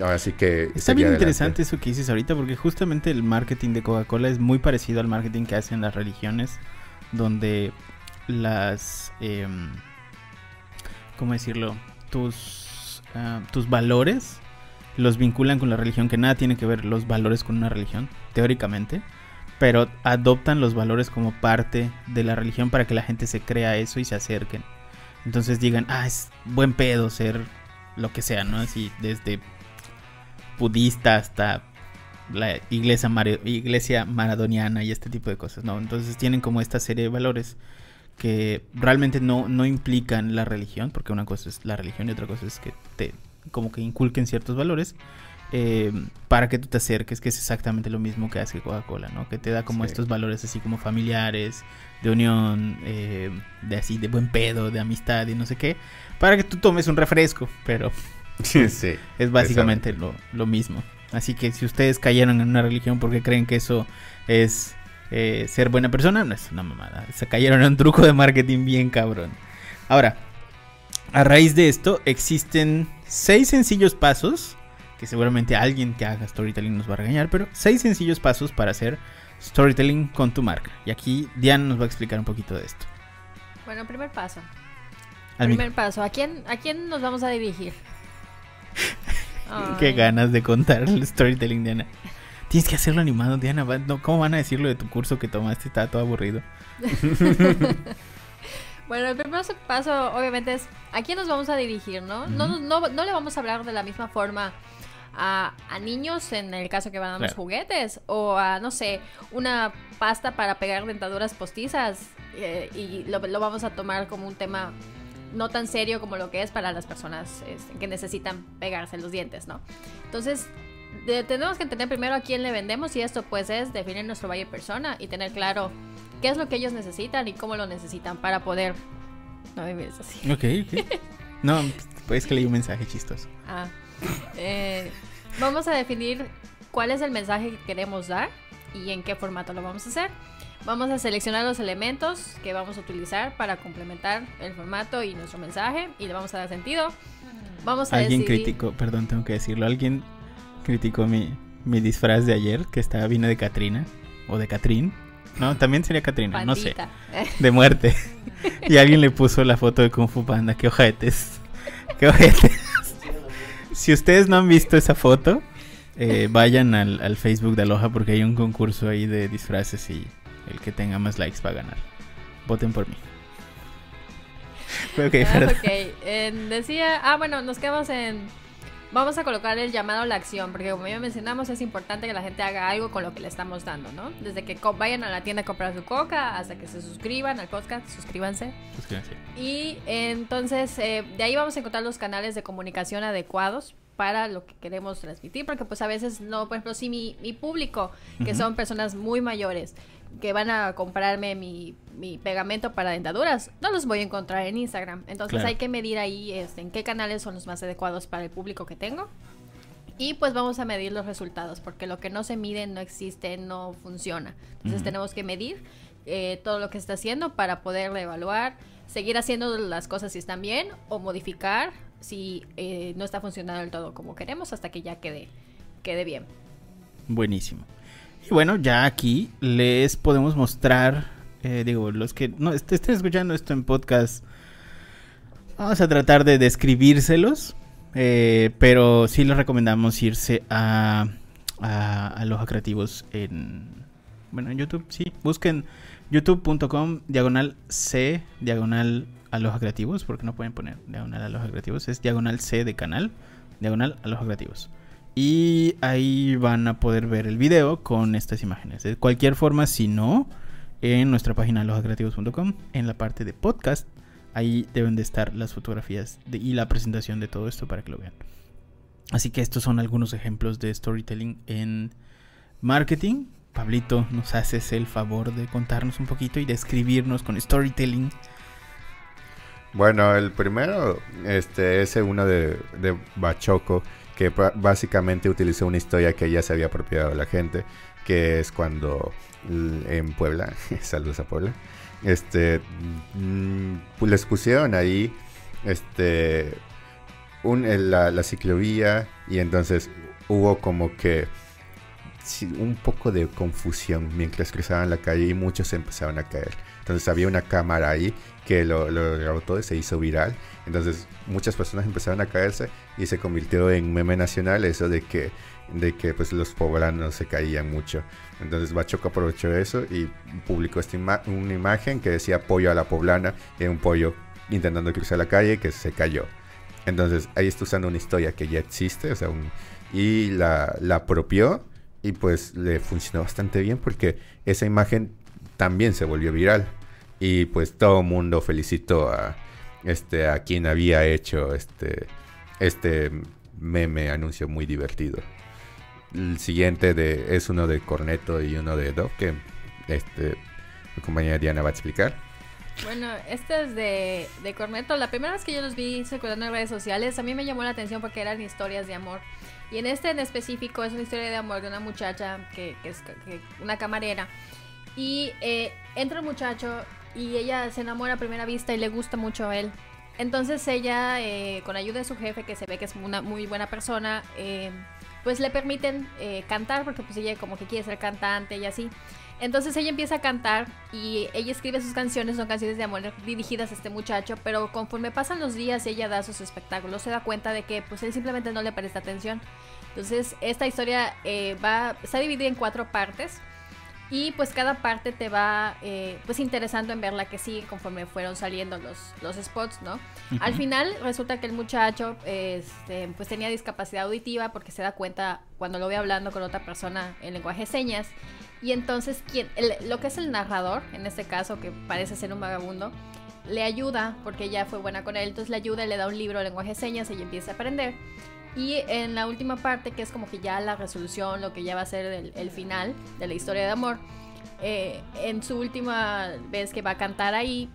Ahora sí que. Está bien adelante. interesante eso que dices ahorita porque justamente el marketing de Coca-Cola es muy parecido al marketing que hacen las religiones donde las em, ¿cómo decirlo? tus ah, tus valores los vinculan con la religión que nada tiene que ver los valores con una religión teóricamente pero adoptan los valores como parte de la religión para que la gente se crea eso y se acerquen entonces digan ah es buen pedo ser lo que sea no así desde budista hasta la iglesia, mare- iglesia maradoniana y este tipo de cosas, ¿no? Entonces tienen como esta serie de valores que realmente no, no implican la religión, porque una cosa es la religión y otra cosa es que te como que inculquen ciertos valores eh, para que tú te acerques, que es exactamente lo mismo que hace Coca-Cola, ¿no? Que te da como Sí. estos valores así como familiares, de unión, eh, de así, de buen pedo, de amistad y no sé qué, para que tú tomes un refresco, pero Sí, sí. es básicamente lo, lo mismo. Así que si ustedes cayeron en una religión porque creen que eso es eh, ser buena persona, no es una mamada. Se cayeron en un truco de marketing bien cabrón. Ahora, a raíz de esto existen seis sencillos pasos, que seguramente alguien que haga storytelling nos va a regañar, pero seis sencillos pasos para hacer storytelling con tu marca. Y aquí Diana nos va a explicar un poquito de esto. Bueno, primer paso. Al primer paso. ¿A quién, ¿A quién nos vamos a dirigir? Qué ganas de contar el storytelling, Diana. Tienes que hacerlo animado, Diana. ¿Cómo van a decirlo de tu curso que tomaste? Está todo aburrido. Bueno, el primer paso obviamente es a quién nos vamos a dirigir, ¿no? no, no, no le vamos a hablar de la misma forma a, a niños en el caso que van a los Claro. juguetes o a, no sé, una pasta para pegar dentaduras postizas eh, y lo, lo vamos a tomar como un tema no tan serio como lo que es para las personas este, que necesitan pegarse los dientes, ¿no? Entonces, de- tenemos que entender primero a quién le vendemos y esto pues es definir nuestro valle persona y tener claro qué es lo que ellos necesitan y cómo lo necesitan para poder... No me mires así. Ok, ok. No, pues que leí un mensaje chistoso. Ah, eh, vamos a definir cuál es el mensaje que queremos dar y en qué formato lo vamos a hacer. Vamos a seleccionar los elementos que vamos a utilizar para complementar el formato y nuestro mensaje y le vamos a dar sentido. Vamos a Alguien decidir- criticó, perdón, tengo que decirlo. Alguien criticó mi, mi disfraz de ayer, que estaba vino de Katrina. O de Catrín. No, también sería Katrina, no sé. De muerte. y alguien le puso la foto de Kung Fu Panda. Qué ojetes. Qué ojetes. Si ustedes no han visto esa foto, eh, vayan al, al Facebook de Aloha porque hay un concurso ahí de disfraces y el que tenga más likes va a ganar. Voten por mí. ok, Ah, en- decía, ah, bueno, nos quedamos en, vamos a colocar el llamado a la acción, porque como ya mencionamos, es importante que la gente haga algo con lo que le estamos dando, ¿no? Desde que vayan a la tienda a comprar su coca, hasta que se suscriban al podcast, suscríbanse. Suscríbanse. Y entonces, eh, de ahí vamos a encontrar los canales de comunicación adecuados para lo que queremos transmitir, porque pues a veces no, por ejemplo, si mi, mi público, que son personas muy mayores, que van a comprarme mi, mi pegamento para dentaduras, no los voy a encontrar en Instagram. Entonces Claro. hay que medir ahí este, en qué canales son los más adecuados para el público que tengo. Y pues vamos a medir los resultados, porque lo que no se mide no existe, no funciona. Entonces tenemos que medir eh, todo lo que está haciendo para poder evaluar, seguir haciendo las cosas si están bien o modificar si eh, no está funcionando del todo como queremos hasta que ya quede, quede bien. Buenísimo. Y bueno, ya aquí les podemos mostrar, eh, digo, los que no est- estén escuchando esto en podcast, vamos a tratar de describírselos, eh, pero sí les recomendamos irse a, a Aloha Creativos en, bueno, en YouTube, sí, busquen youtube.com diagonal C, diagonal Aloha Creativos, porque no pueden poner diagonal Aloha Creativos, es diagonal C de canal, diagonal Aloha Creativos. Y ahí van a poder ver el video con estas imágenes. De cualquier forma, si no, en nuestra página alojacreativos.com, en la parte de podcast, ahí deben de estar las fotografías y la presentación de todo esto para que lo vean. Así que estos son algunos ejemplos de storytelling en marketing. Pablito, nos haces el favor de contarnos un poquito y describirnos con storytelling. Bueno, el primero este, es uno de, de Bachoco, que básicamente utilizó una historia que ya se había apropiado la gente, que es cuando en Puebla, saludos a Puebla, este, mm, les pusieron ahí este, un, la, la ciclovía y entonces hubo como que un poco de confusión mientras cruzaban la calle y muchos se empezaron a caer. Entonces había una cámara ahí que lo, lo grabó todo y se hizo viral. Entonces muchas personas empezaron a caerse y se convirtió en meme nacional eso de que, de que pues los poblanos se caían mucho. Entonces Bachoco aprovechó eso y publicó esta ima- una imagen que decía pollo a la poblana y un pollo intentando cruzar la calle que se cayó. Entonces ahí está usando una historia que ya existe, o sea, y la, la apropió y pues le funcionó bastante bien porque esa imagen también se volvió viral y pues todo el mundo felicitó a este a quien había hecho este este meme anuncio muy divertido. El siguiente de es uno de Corneto y uno de Dove que este mi compañera Diana va a explicar. Bueno, este es de, de Corneto. La primera vez que yo los vi circulando en redes sociales, a mí me llamó la atención porque eran historias de amor. Y en este en específico es una historia de amor de una muchacha que, que es que- una camarera. Y eh, entra un muchacho y ella se enamora a primera vista y le gusta mucho a él. Entonces ella, eh, con ayuda de su jefe, que se ve que es una muy buena persona, eh, pues le permiten eh, cantar porque pues ella como que quiere ser cantante y así. Entonces ella empieza a cantar y ella escribe sus canciones, son canciones de amor dirigidas a este muchacho, pero conforme pasan los días y ella da sus espectáculos, se da cuenta de que pues él simplemente no le presta atención. Entonces esta historia va, está dividida en cuatro partes y pues cada parte te va eh, pues interesando en ver la que sigue conforme fueron saliendo los, los spots, ¿no? Al Ujú. final resulta que el muchacho este, pues tenía discapacidad auditiva porque se da cuenta cuando lo ve hablando con otra persona en lenguaje de señas. Y entonces quien, el- lo que es el narrador, en este caso que parece ser un vagabundo, le ayuda porque ella fue buena con él, entonces le ayuda y le da un libro de lenguaje de señas y ella empieza a aprender. Y en la última parte, que es como que ya la resolución, lo que ya va a ser el, final de la historia de amor, eh, en su última vez que va a cantar ahí,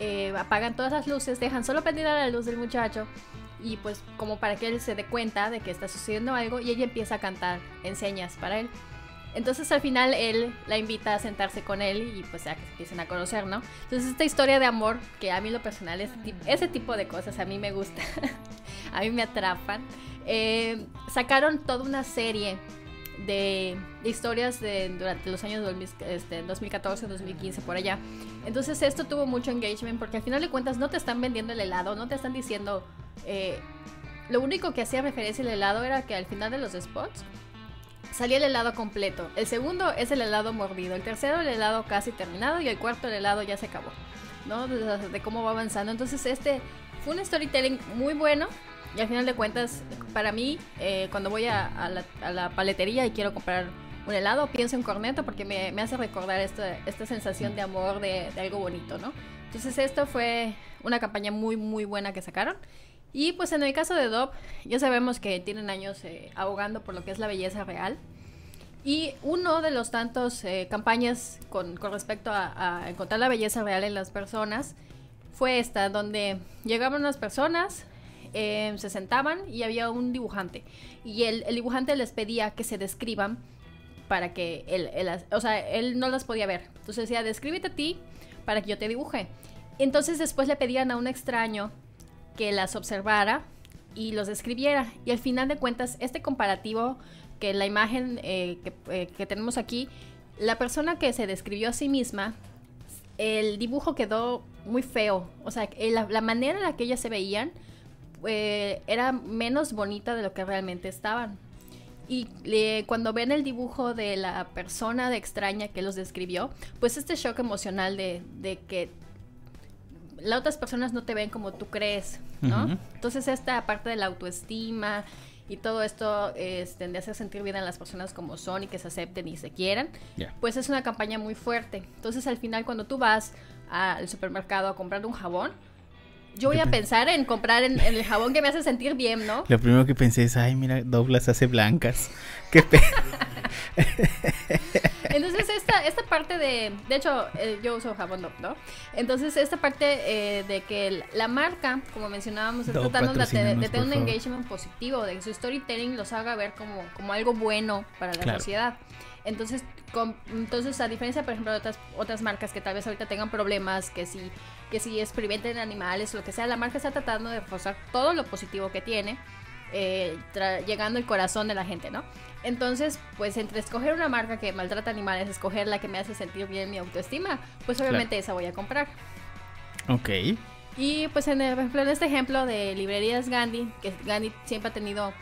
eh, apagan todas las luces, dejan solo prendida la luz del muchacho y pues como para que él se dé cuenta de que está sucediendo algo y ella empieza a cantar en señas para él. Entonces al final él la invita a sentarse con él y pues ya que se empiecen a conocer, ¿no? Entonces esta historia de amor, que a mí lo personal, ese, ese tipo de cosas a mí me gusta, a mí me atrapan, eh, sacaron toda una serie de, historias de, durante los años 2014, 2015, este, por allá. Entonces esto tuvo mucho engagement porque al final de cuentas no te están vendiendo el helado, no te están diciendo... Eh, lo único que hacía referencia al helado era que al final de los spots salía el helado completo. El segundo es el helado mordido. El tercero el helado casi terminado. Y el cuarto el helado ya se acabó. ¿No? De, cómo va avanzando. Entonces este fue un storytelling muy bueno. Y al final de cuentas, para mí, eh, cuando voy a, la, paletería y quiero comprar un helado, pienso en corneto porque me, hace recordar esta, esta sensación de amor, de, algo bonito, ¿no? Entonces esto fue una campaña muy, muy buena que sacaron. Y pues en el caso de Dove, ya sabemos que tienen años eh, abogando por lo que es la belleza real. Y uno de los tantos eh, campañas con, respecto a, encontrar la belleza real en las personas fue esta, donde llegaban unas personas, eh, se sentaban y había un dibujante. Y el, el, dibujante les pedía que se describan para que él, él, o sea, él no las podía ver. Entonces decía, descríbete a ti para que yo te dibuje. Entonces después le pedían a un extraño que las observara y los describiera. Y al final de cuentas, este comparativo, que la imagen eh, eh, que, tenemos aquí, la persona que se describió a sí misma, el dibujo quedó muy feo. O sea, eh, la, manera en la que ellas se veían era menos bonita de lo que realmente estaban. Y cuando ven el dibujo de la persona extraña que los describió, pues este shock emocional de que las otras personas no te ven como tú crees, ¿no? Entonces esta parte de la autoestima y todo esto este, de hacer sentir bien a las personas como son y que se acepten y se quieran, pues es una campaña muy fuerte. Entonces al final cuando tú vas al supermercado a comprar un jabón, yo voy a pensar en comprar en, el jabón que me hace sentir bien, ¿no? Lo primero que pensé es, ay, mira, Douglas hace blancas. Qué Entonces, esta, esta parte de. De hecho, eh, yo uso jabón ¿no? Entonces, esta parte eh, de que la marca, como mencionábamos, está tratando de, tener un engagement positivo, de que su storytelling los haga ver como, como algo bueno para la sociedad. Entonces, entonces, a diferencia, por ejemplo, de otras, otras marcas que tal vez ahorita tengan problemas, que si, que si experimenten animales lo que sea, la marca está tratando de reforzar todo lo positivo que tiene, eh, llegando al corazón de la gente, ¿no? Entonces, pues entre escoger una marca que maltrata animales, escoger la que me hace sentir bien mi autoestima, pues obviamente esa voy a comprar. Ok. Y pues en, el, en este ejemplo de librerías Gandhi, que Gandhi siempre ha tenido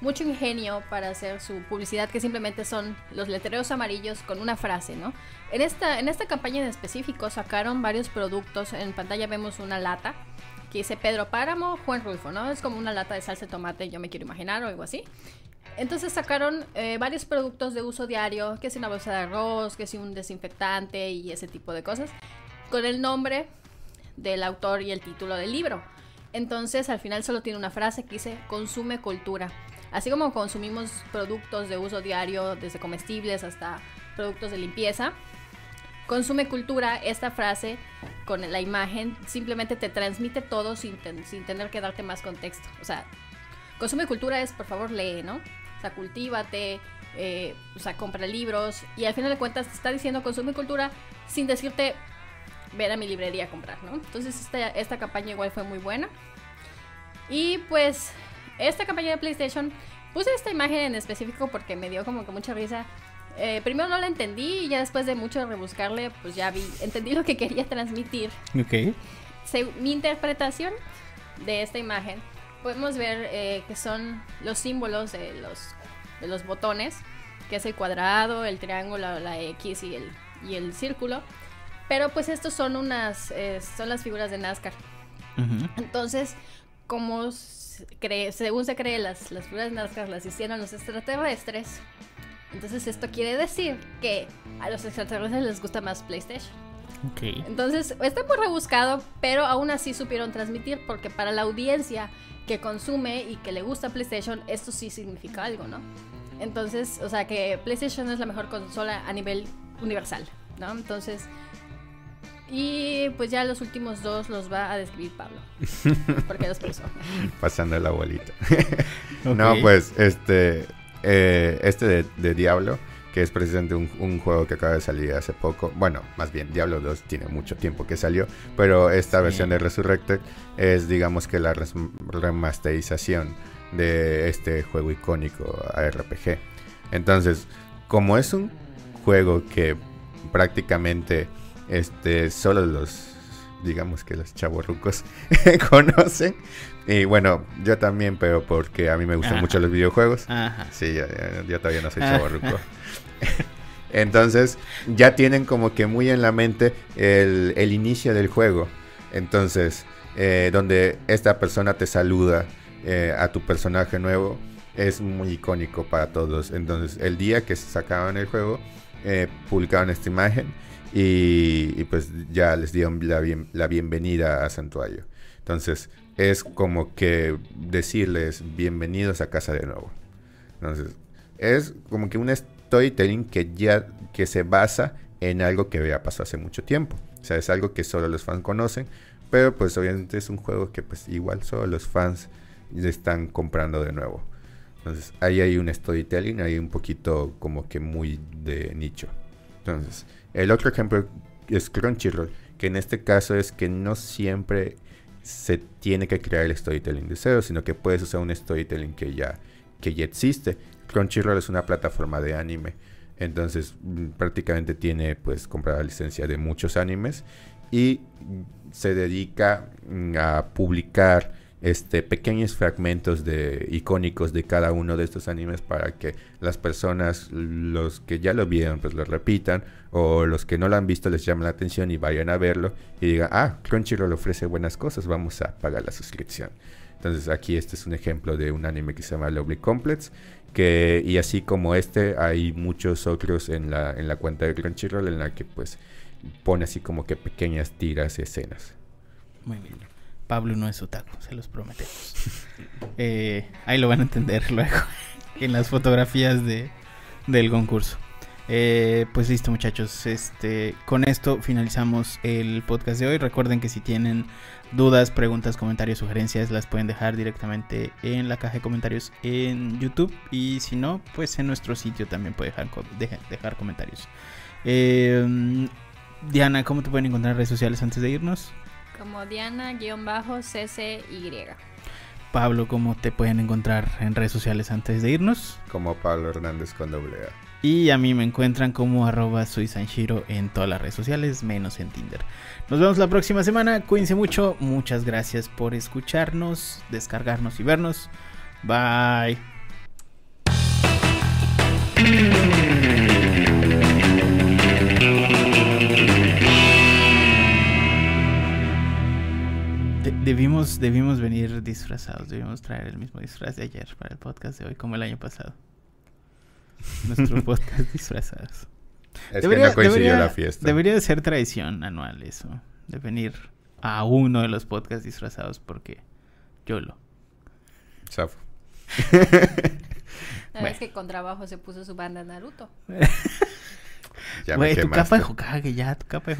mucho ingenio para hacer su publicidad, que simplemente son los letreros amarillos con una frase, ¿no? En esta, en esta campaña en específico sacaron varios productos. En pantalla vemos una lata que dice Pedro Páramo, Juan Rulfo, ¿no? Es como una lata de salsa de tomate, yo me quiero imaginar, o algo así. Entonces sacaron eh, varios productos de uso diario, que es una bolsa de arroz, que es un desinfectante y ese tipo de cosas, con el nombre del autor y el título del libro. Entonces al final solo tiene una frase que dice consume cultura. Así como consumimos productos de uso diario, desde comestibles hasta productos de limpieza, consume cultura, esta frase con la imagen simplemente te transmite todo sin, sin tener que darte más contexto. O sea, consume cultura es, por favor, lee, ¿no? O sea, cultívate, eh, o sea, compra libros y al final de cuentas te está diciendo consume cultura sin decirte ver a mi librería a comprar, ¿no? Entonces esta, esta campaña igual fue muy buena. Y pues esta campaña de PlayStation, puse esta imagen en específico porque me dio como que mucha risa. Eh, primero no la entendí y ya después de mucho rebuscarle, pues ya vi, entendí lo que quería transmitir. Ok. mi interpretación de esta imagen, podemos ver eh, que son los símbolos de los, de los botones, que es el cuadrado, el triángulo, la X y el, y el círculo. Pero pues estos son unas, eh, son las figuras de NASCAR. Entonces, como según se cree, las, las figuras NASCAR las hicieron los extraterrestres. Entonces esto quiere decir que a los extraterrestres les gusta más PlayStation. Okay. Entonces está muy rebuscado, pero aún así supieron transmitir porque para la audiencia que consume y que le gusta PlayStation, esto sí significa algo, ¿no? Entonces, o sea que PlayStation es la mejor consola a nivel universal, ¿no? Entonces, y pues ya los últimos dos los va a describir Pablo. Porque los personas. Pasando la abuelita. No, pues este. Eh, este de, Diablo, que es precisamente un, un juego que acaba de salir hace poco. Bueno, más bien, Diablo 2 tiene mucho tiempo que salió, pero esta Sí. versión de Resurrected es, digamos que la remasterización de este juego icónico RPG. Entonces, como es un juego que prácticamente este, solo los, digamos que los chavorrucos conocen, y bueno, yo también, pero porque a mí me gustan Ajá. mucho los videojuegos. Ajá. Sí, yo todavía no soy chavorruco. Entonces, ya tienen como que muy en la mente el, el inicio del juego. Entonces, eh, donde esta persona te saluda eh, a tu personaje nuevo, es muy icónico para todos. Entonces, el día que sacaban el juego, eh, publicaron esta imagen y, pues ya les dieron la, bien- la bienvenida a Santuario. Entonces, es como que decirles bienvenidos a casa de nuevo. Entonces, es como que un storytelling que ya que se basa en algo que ya pasó hace mucho tiempo. O sea, es algo que solo los fans conocen, pero pues obviamente es un juego que pues igual solo los fans le están comprando de nuevo. Entonces, ahí hay un storytelling, hay un poquito como que muy de nicho. Entonces, el otro ejemplo es Crunchyroll, que en este caso es que no siempre se tiene que crear el storytelling de cero, sino que puedes usar un storytelling que ya, que ya existe. Crunchyroll es una plataforma de anime, entonces mm, prácticamente tiene pues comprada licencia de muchos animes y se dedica mm, a publicar este pequeños fragmentos de icónicos de cada uno de estos animes para que las personas los que ya lo vieron pues lo repitan o los que no lo han visto les llame la atención y vayan a verlo y digan ah Crunchyroll ofrece buenas cosas vamos a pagar la suscripción entonces aquí este es un ejemplo de un anime que se llama Lovely Complex que y así como este hay muchos otros en la en la cuenta de Crunchyroll en la que pues pone así como que pequeñas tiras y escenas Muy bien. Pablo no es otaku, se los prometemos. Eh, ahí lo van a entender luego en las fotografías de, del concurso. Eh, pues listo muchachos, este, con esto finalizamos el podcast de hoy. Recuerden que si tienen dudas, preguntas, comentarios, sugerencias, las pueden dejar directamente en la caja de comentarios en YouTube y si no, pues en nuestro sitio también pueden dejar, co- deja- dejar comentarios. Eh, Diana, ¿cómo te pueden encontrar en redes sociales antes de irnos? Como Diana-CCY. Pablo, ¿cómo te pueden encontrar en redes sociales antes de irnos? como Pablo Hernández con doble A. Y a mí me encuentran como arroba soy Sanshiro en todas las redes sociales, menos en Tinder. Nos vemos la próxima semana, cuídense mucho, muchas gracias por escucharnos, descargarnos y vernos. Bye. De- debimos, debimos venir disfrazados, debimos traer el mismo disfraz de ayer para el podcast de hoy, como el año pasado. Nuestro podcast disfrazados. Es que no coincidió la fiesta. debería de ser tradición anual eso, de venir a uno de los podcasts disfrazados porque yo lo. Zafo. La Bueno. vez que con trabajo se puso su banda Naruto. Ya me Güey, tu capa de Hokage ya, tu capa de